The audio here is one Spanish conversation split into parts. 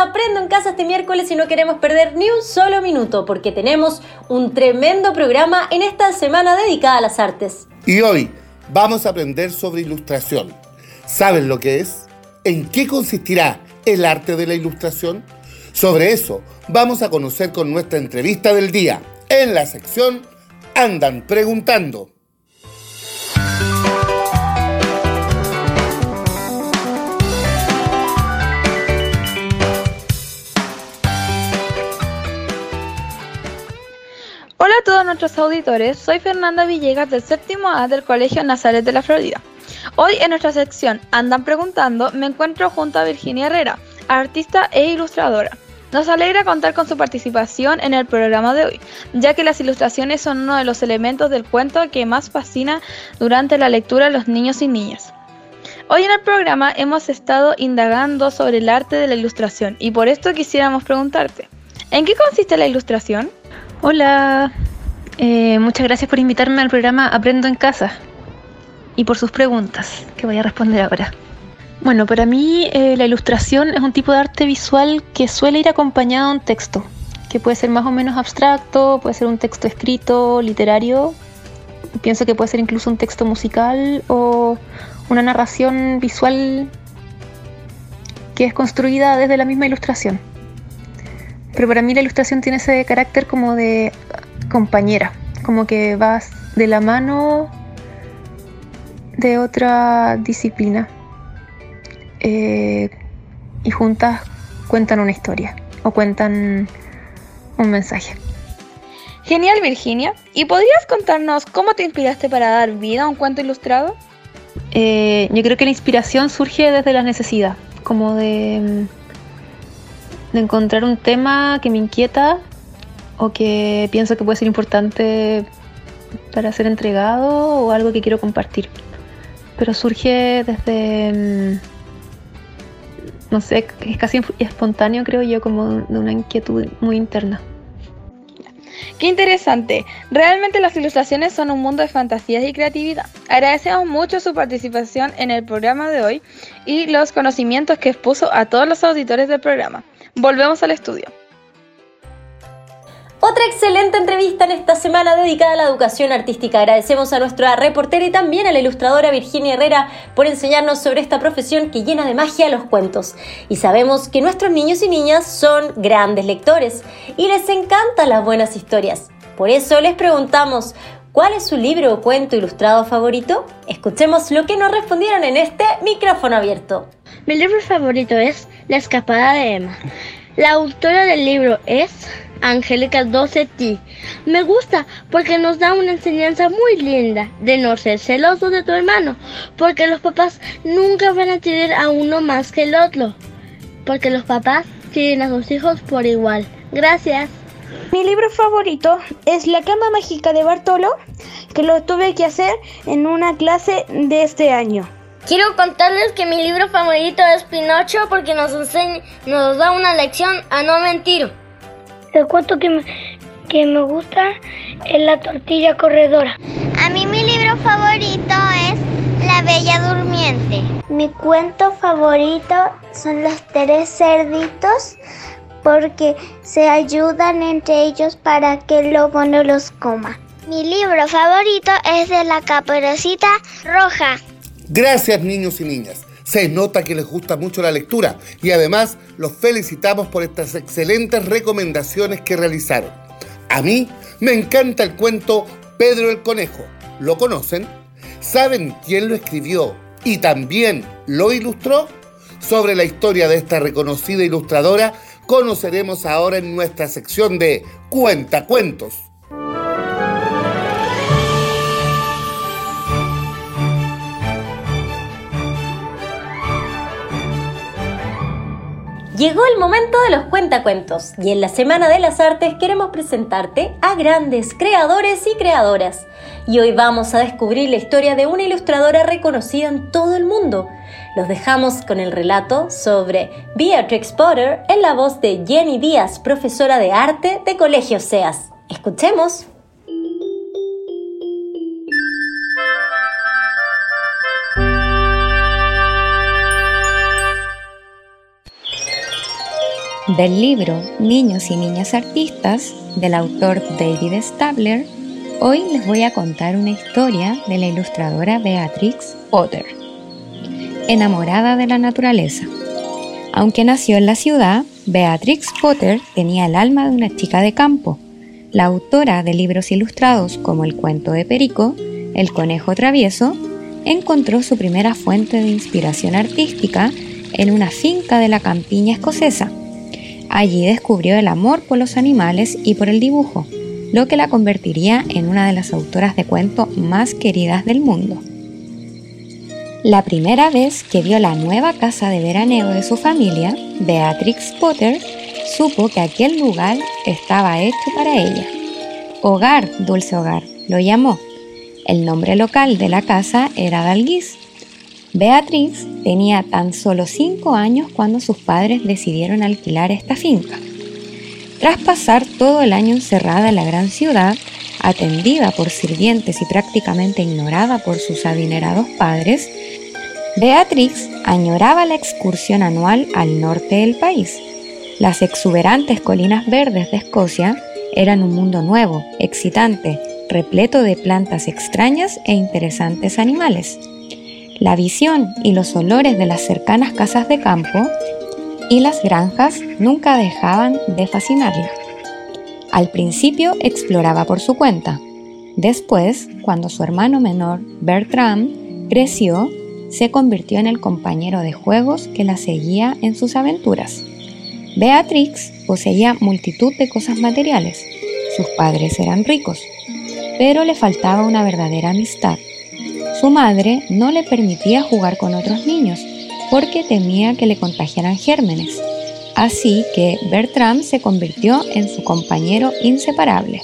Aprendo en Casa este miércoles y no queremos perder ni un solo minuto porque tenemos un tremendo programa en esta semana dedicada a las artes. Y hoy vamos a aprender sobre ilustración. ¿Saben lo que es? ¿En qué consistirá el arte de la ilustración? Sobre eso vamos a conocer con nuestra entrevista del día en la sección Andan Preguntando. A nuestros auditores, soy Fernanda Villegas del séptimo A del Colegio Nazaret de la Florida. Hoy en nuestra sección Andan Preguntando me encuentro junto a Virginia Herrera, artista e ilustradora. Nos alegra contar con su participación en el programa de hoy, ya que las ilustraciones son uno de los elementos del cuento que más fascina durante la lectura a los niños y niñas. Hoy en el programa hemos estado indagando sobre el arte de la ilustración y por esto quisiéramos preguntarte, ¿en qué consiste la ilustración? Hola, eh, muchas gracias por invitarme al programa Aprendo en Casa y por sus preguntas que voy a responder ahora. Bueno, para mí eh, la ilustración es un tipo de arte visual que suele ir acompañado de un texto, que puede ser más o menos abstracto, puede ser un texto escrito, literario, pienso que puede ser incluso un texto musical o una narración visual que es construida desde la misma ilustración. Pero para mí la ilustración tiene ese carácter como de compañera, como que vas de la mano de otra disciplina eh, y juntas cuentan una historia o cuentan un mensaje. Genial Virginia, ¿y podrías contarnos cómo te inspiraste para dar vida a un cuento ilustrado? Eh, yo creo que la inspiración surge desde la necesidad, como de de encontrar un tema que me inquieta o que pienso que puede ser importante para ser entregado o algo que quiero compartir. Pero surge desde, mm, no sé, es casi espontáneo creo yo, como de una inquietud muy interna. Qué interesante. Realmente las ilustraciones son un mundo de fantasías y creatividad. Agradecemos mucho su participación en el programa de hoy y los conocimientos que expuso a todos los auditores del programa. Volvemos al estudio. Otra excelente entrevista en esta semana dedicada a la educación artística. Agradecemos a nuestra reportera y también a la ilustradora Virginia Herrera por enseñarnos sobre esta profesión que llena de magia los cuentos. Y sabemos que nuestros niños y niñas son grandes lectores y les encantan las buenas historias. Por eso les preguntamos, ¿cuál es su libro o cuento ilustrado favorito? Escuchemos lo que nos respondieron en este micrófono abierto. Mi libro favorito es La escapada de Emma. La autora del libro es Angélica 12T. Me gusta porque nos da una enseñanza muy linda de no ser celoso de tu hermano, porque los papás nunca van a tener a uno más que el otro, porque los papás quieren a sus hijos por igual. Gracias. Mi libro favorito es La cama mágica de Bartolo, que lo tuve que hacer en una clase de este año. Quiero contarles que mi libro favorito es Pinocho porque nos enseña, nos da una lección a no mentir. El cuento que me, que me gusta es La tortilla corredora. A mí mi libro favorito es La Bella Durmiente. Mi cuento favorito son los tres cerditos porque se ayudan entre ellos para que el lobo no los coma. Mi libro favorito es de la caperucita roja. Gracias niños y niñas. Se nota que les gusta mucho la lectura y además los felicitamos por estas excelentes recomendaciones que realizaron. A mí me encanta el cuento Pedro el Conejo. ¿Lo conocen? ¿Saben quién lo escribió y también lo ilustró? Sobre la historia de esta reconocida ilustradora conoceremos ahora en nuestra sección de Cuentacuentos. Llegó el momento de los cuentacuentos y en la Semana de las Artes queremos presentarte a grandes creadores y creadoras. Y hoy vamos a descubrir la historia de una ilustradora reconocida en todo el mundo. Los dejamos con el relato sobre Beatrix Potter en la voz de Jenny Díaz, profesora de arte de Colegio SEAS. Escuchemos. Del libro Niños y Niñas Artistas del autor David Stabler, hoy les voy a contar una historia de la ilustradora Beatrix Potter, enamorada de la naturaleza. Aunque nació en la ciudad, Beatrix Potter tenía el alma de una chica de campo. La autora de libros ilustrados como El cuento de Perico, El conejo travieso, encontró su primera fuente de inspiración artística en una finca de la campiña escocesa. Allí descubrió el amor por los animales y por el dibujo, lo que la convertiría en una de las autoras de cuento más queridas del mundo. La primera vez que vio la nueva casa de veraneo de su familia, Beatrix Potter supo que aquel lugar estaba hecho para ella. Hogar, dulce hogar, lo llamó. El nombre local de la casa era Dalguis. Beatrix tenía tan solo cinco años cuando sus padres decidieron alquilar esta finca. Tras pasar todo el año encerrada en la gran ciudad, atendida por sirvientes y prácticamente ignorada por sus adinerados padres, Beatrix añoraba la excursión anual al norte del país. Las exuberantes colinas verdes de Escocia eran un mundo nuevo, excitante, repleto de plantas extrañas e interesantes animales. La visión y los olores de las cercanas casas de campo y las granjas nunca dejaban de fascinarla. Al principio exploraba por su cuenta. Después, cuando su hermano menor, Bertram, creció, se convirtió en el compañero de juegos que la seguía en sus aventuras. Beatrix poseía multitud de cosas materiales. Sus padres eran ricos, pero le faltaba una verdadera amistad. Su madre no le permitía jugar con otros niños porque temía que le contagiaran gérmenes. Así que Bertram se convirtió en su compañero inseparable.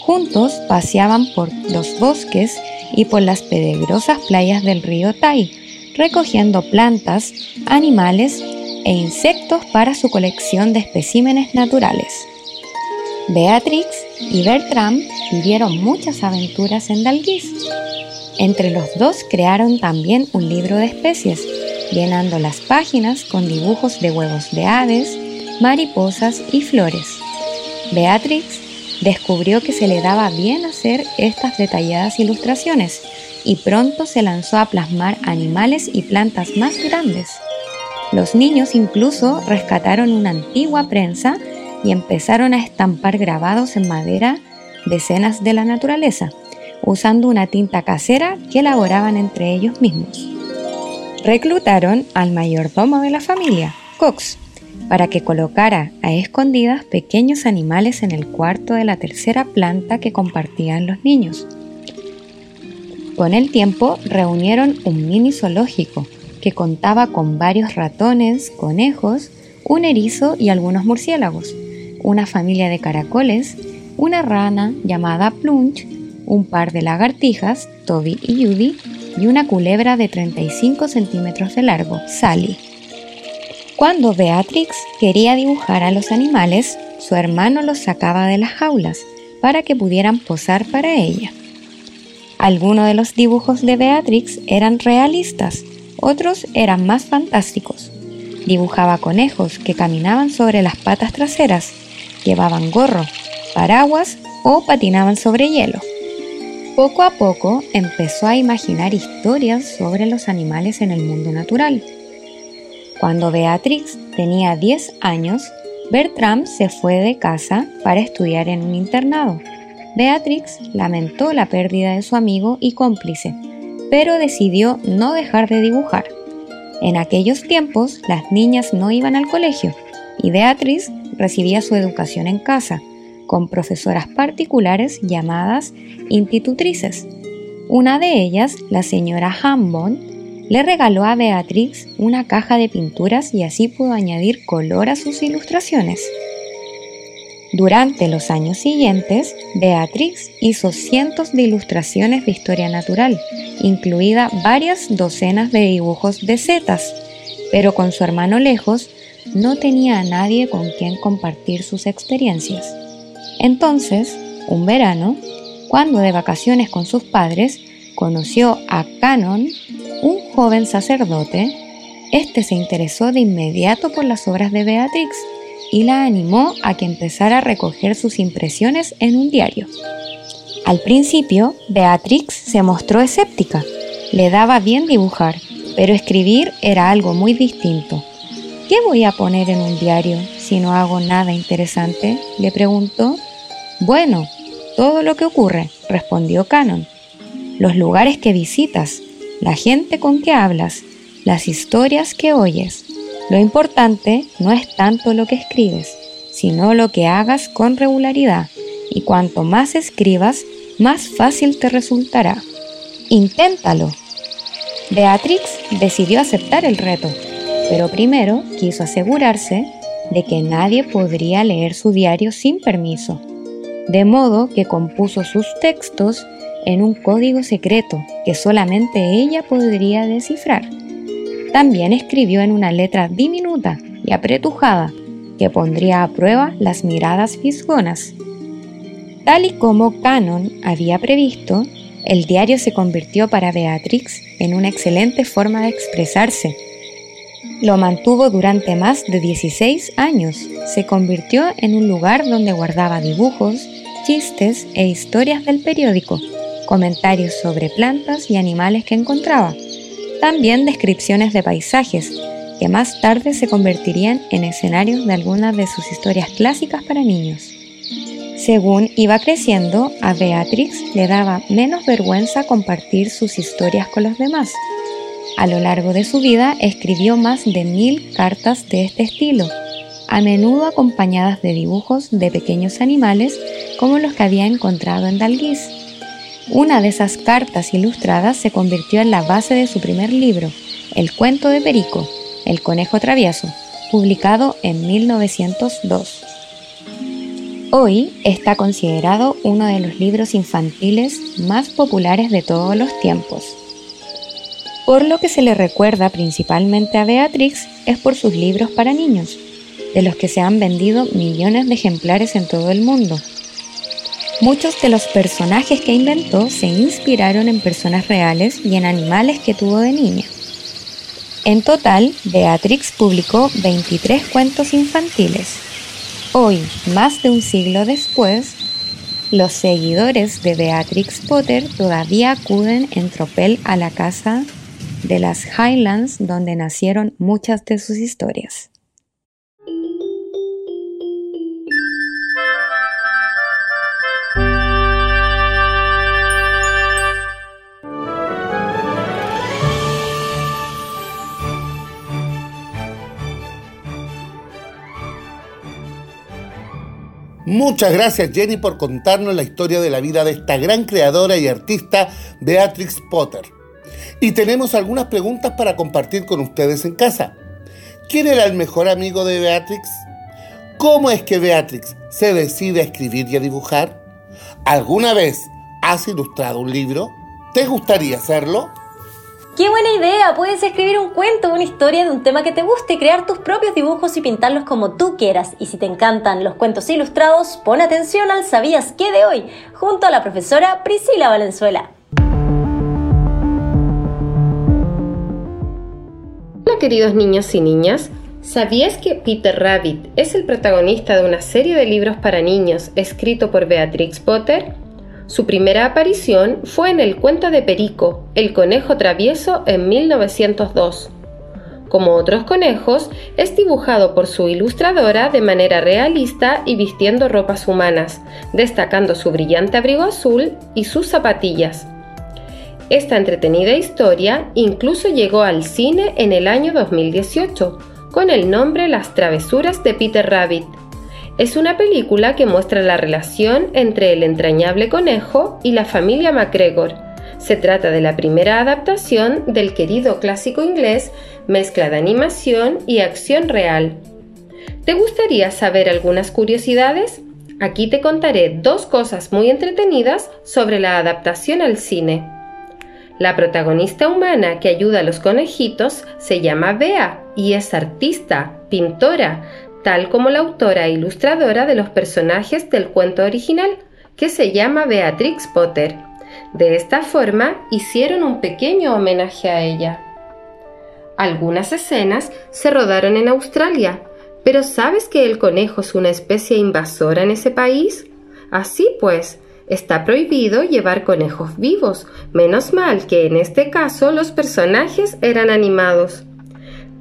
Juntos paseaban por los bosques y por las peligrosas playas del río Tai, recogiendo plantas, animales e insectos para su colección de especímenes naturales. Beatrix y Bertram vivieron muchas aventuras en Dalguis. Entre los dos crearon también un libro de especies, llenando las páginas con dibujos de huevos de aves, mariposas y flores. Beatrix descubrió que se le daba bien hacer estas detalladas ilustraciones y pronto se lanzó a plasmar animales y plantas más grandes. Los niños incluso rescataron una antigua prensa y empezaron a estampar grabados en madera de escenas de la naturaleza, usando una tinta casera que elaboraban entre ellos mismos. Reclutaron al mayordomo de la familia, Cox, para que colocara a escondidas pequeños animales en el cuarto de la tercera planta que compartían los niños. Con el tiempo reunieron un mini zoológico que contaba con varios ratones, conejos, un erizo y algunos murciélagos, una familia de caracoles, una rana llamada Plunch, un par de lagartijas, Toby y Judy, y una culebra de 35 centímetros de largo, Sally. Cuando Beatrix quería dibujar a los animales, su hermano los sacaba de las jaulas para que pudieran posar para ella. Algunos de los dibujos de Beatrix eran realistas, otros eran más fantásticos. Dibujaba conejos que caminaban sobre las patas traseras, llevaban gorro, paraguas o patinaban sobre hielo. Poco a poco empezó a imaginar historias sobre los animales en el mundo natural cuando Beatrix tenía 10 años, Bertram se fue de casa para estudiar en un internado. Beatrix lamentó la pérdida de su amigo y cómplice, pero decidió no dejar de dibujar. En aquellos tiempos las niñas no iban al colegio y Beatrix recibía su educación en casa, con profesoras particulares llamadas institutrices. Una de ellas, la señora Hambon, le regaló a Beatrix una caja de pinturas y así pudo añadir color a sus ilustraciones. Durante los años siguientes, Beatrix hizo cientos de ilustraciones de historia natural, incluida varias docenas de dibujos de setas, pero con su hermano lejos, no tenía a nadie con quien compartir sus experiencias. Entonces, un verano, cuando de vacaciones con sus padres, conoció a Canon, un joven sacerdote, este se interesó de inmediato por las obras de Beatrix y la animó a que empezara a recoger sus impresiones en un diario. Al principio, Beatrix se mostró escéptica. Le daba bien dibujar, pero escribir era algo muy distinto. ¿Qué voy a poner en un diario si no hago nada interesante? le preguntó. Bueno, todo lo que ocurre, respondió Canon. Los lugares que visitas, la gente con que hablas, las historias que oyes. Lo importante no es tanto lo que escribes, sino lo que hagas con regularidad, y cuanto más escribas, más fácil te resultará. Inténtalo. Beatrix decidió aceptar el reto, pero primero quiso asegurarse de que nadie podría leer su diario sin permiso, de modo que compuso sus textos en un código secreto que solamente ella podría descifrar. También escribió en una letra diminuta y apretujada que pondría a prueba las miradas fisgonas. Tal y como Canon había previsto, el diario se convirtió para Beatrix en una excelente forma de expresarse. Lo mantuvo durante más de 16 años. Se convirtió en un lugar donde guardaba dibujos, chistes e historias del periódico, comentarios sobre plantas y animales que encontraba también descripciones de paisajes, que más tarde se convertirían en escenarios de algunas de sus historias clásicas para niños. Según iba creciendo, a Beatrix le daba menos vergüenza compartir sus historias con los demás. A lo largo de su vida escribió más de mil cartas de este estilo, a menudo acompañadas de dibujos de pequeños animales como los que había encontrado en Dalguís. Una de esas cartas ilustradas se convirtió en la base de su primer libro, El cuento de Perico, El conejo travieso, publicado en 1902. Hoy está considerado uno de los libros infantiles más populares de todos los tiempos. Por lo que se le recuerda principalmente a Beatrix es por sus libros para niños, de los que se han vendido millones de ejemplares en todo el mundo Muchos de los personajes que inventó se inspiraron en personas reales y en animales que tuvo de niña. En total, Beatrix publicó 23 cuentos infantiles. Hoy, más de un siglo después, los seguidores de Beatrix Potter todavía acuden en tropel a la casa de las Highlands donde nacieron muchas de sus historias. Muchas gracias Jenny por contarnos la historia de la vida de esta gran creadora y artista Beatrix Potter. Y tenemos algunas preguntas para compartir con ustedes en casa. ¿Quién era el mejor amigo de Beatrix? ¿Cómo es que Beatrix se decide a escribir y a dibujar? ¿Alguna vez has ilustrado un libro? ¿Te gustaría hacerlo? ¡Qué buena idea! Puedes escribir un cuento, una historia de un tema que te guste, crear tus propios dibujos y pintarlos como tú quieras. Y si te encantan los cuentos ilustrados, pon atención al Sabías qué de hoy, junto a la profesora Priscila Valenzuela. Queridos niños y niñas, ¿sabías que Peter Rabbit es el protagonista de una serie de libros para niños escrito por Beatrix Potter? Su primera aparición fue en el cuento de Perico, el conejo travieso, en 1902. Como otros conejos, es dibujado por su ilustradora de manera realista y vistiendo ropas humanas, destacando su brillante abrigo azul y sus zapatillas. Esta entretenida historia incluso llegó al cine en el año 2018, con el nombre Las travesuras de Peter Rabbit, es una película que muestra la relación entre el entrañable conejo y la familia MacGregor. Se trata de la primera adaptación del querido clásico inglés, mezcla de animación y acción real. ¿Te gustaría saber algunas curiosidades? Aquí te contaré dos cosas muy entretenidas sobre la adaptación al cine. La protagonista humana que ayuda a los conejitos se llama Bea y es artista, pintora, tal como la autora e ilustradora de los personajes del cuento original, que se llama Beatrix Potter. De esta forma hicieron un pequeño homenaje a ella. Algunas escenas se rodaron en Australia, Pero ¿sabes que el conejo es una especie invasora en ese país? Así pues, está prohibido llevar conejos vivos. Menos mal que en este caso los personajes eran animados.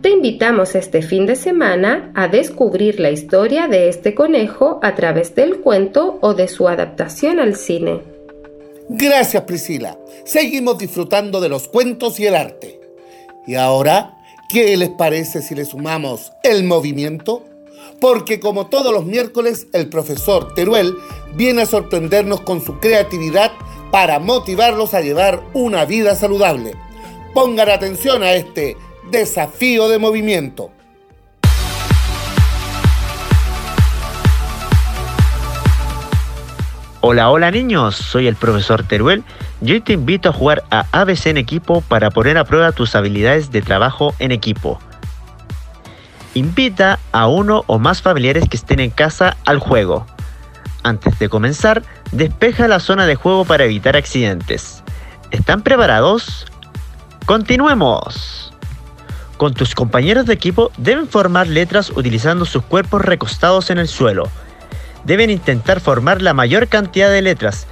Te invitamos este fin de semana a descubrir la historia de este conejo a través del cuento o de su adaptación al cine. Gracias Priscila. Seguimos disfrutando de los cuentos y el arte. Y ahora, ¿qué les parece si le sumamos el movimiento? Porque como todos los miércoles, el profesor Teruel viene a sorprendernos con su creatividad para motivarlos a llevar una vida saludable. Pongan atención a este Desafío de movimiento. Hola, hola niños, soy el profesor Teruel y hoy te invito a jugar a ABC en equipo para poner a prueba tus habilidades de trabajo en equipo. Invita a uno o más familiares que estén en casa al juego. Antes de comenzar, despeja la zona de juego para evitar accidentes. ¿Están preparados? ¡Continuemos! Con tus compañeros de equipo deben formar letras utilizando sus cuerpos recostados en el suelo. Deben intentar formar la mayor cantidad de letras.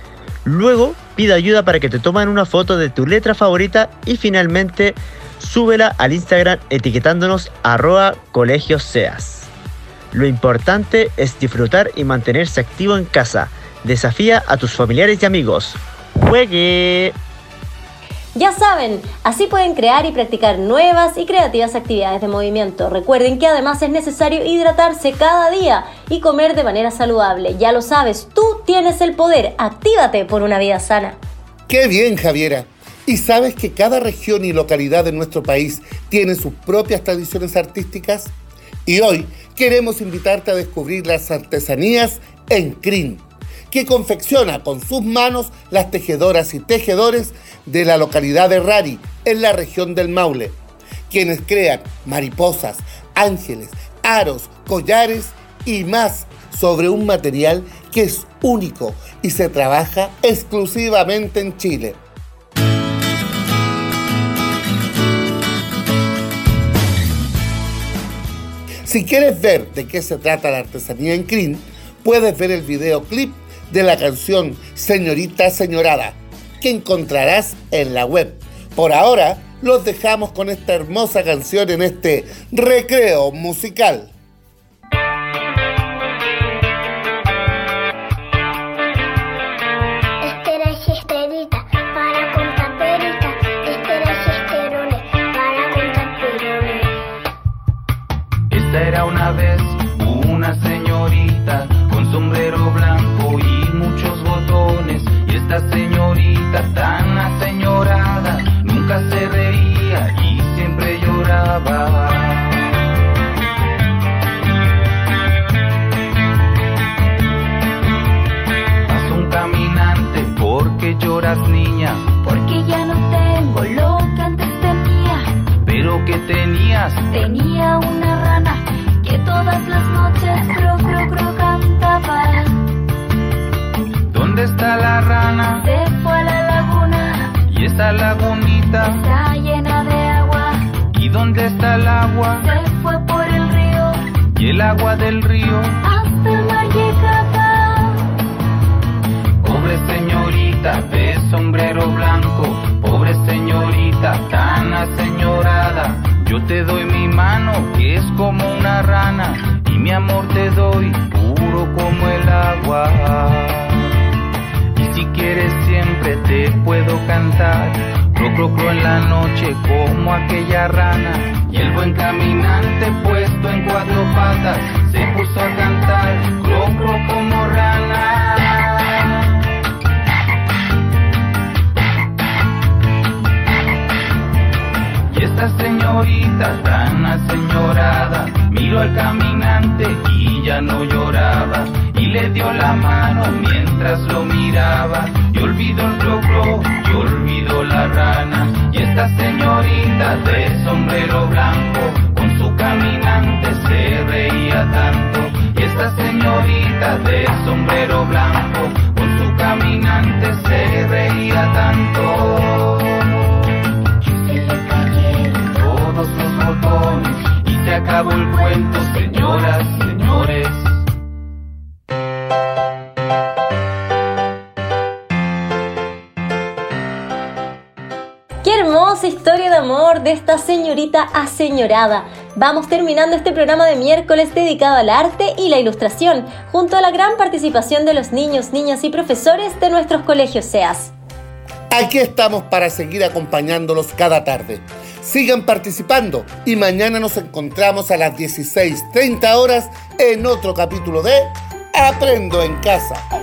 Luego pide ayuda para que te tomen una foto de tu letra favorita y finalmente súbela al Instagram etiquetándonos arroba colegioseas. Lo importante es disfrutar y mantenerse activo en casa. Desafía a tus familiares y amigos. ¡Juegue! Ya saben, así pueden crear y practicar nuevas y creativas actividades de movimiento. Recuerden que además es necesario hidratarse cada día y comer de manera saludable. Ya lo sabes, tú tienes el poder. Actívate por una vida sana. Qué bien, Javiera. ¿Y sabes que cada región y localidad de nuestro país tiene sus propias tradiciones artísticas? Y hoy queremos invitarte a descubrir las artesanías en CRIN que confecciona con sus manos las tejedoras y tejedores de la localidad de Rari, en la región del Maule, quienes crean mariposas, ángeles, aros, collares y más sobre un material que es único y se trabaja exclusivamente en Chile. Si quieres ver de qué se trata la artesanía en CRIN, puedes ver el videoclip de la canción Señorita Señorada, que encontrarás en la web. Por ahora, los dejamos con esta hermosa canción en este recreo musical. El agua del río? Hasta el mar llegaba. Pobre señorita de sombrero blanco, pobre señorita tan aseñorada. Yo te doy mi mano que es como una rana y mi amor te doy puro como el agua si quieres siempre te puedo cantar. Cro, cro, cro en la noche como aquella rana. Y el buen caminante puesto en cuatro patas se puso a cantar. Cro, cro como rana. Y esta señorita tan aseñorada miró al caminante y ya no lloraba y le dio la mano mientras lo miraba. Y olvidó el cro y olvidó la rana. Y esta señorita de sombrero blanco con su caminante se reía tanto. Y esta señorita de sombrero blanco con su caminante se reía tanto. Se le cayeron todos los botones y se acabó el cuento, señoras de esta señorita aseñorada. Vamos terminando este programa de miércoles dedicado al arte y la ilustración, junto a la gran participación de los niños, niñas y profesores de nuestros colegios SEAS. Aquí estamos para seguir acompañándolos cada tarde. Sigan participando y mañana nos encontramos a las 16.30 horas en otro capítulo de Aprendo en Casa.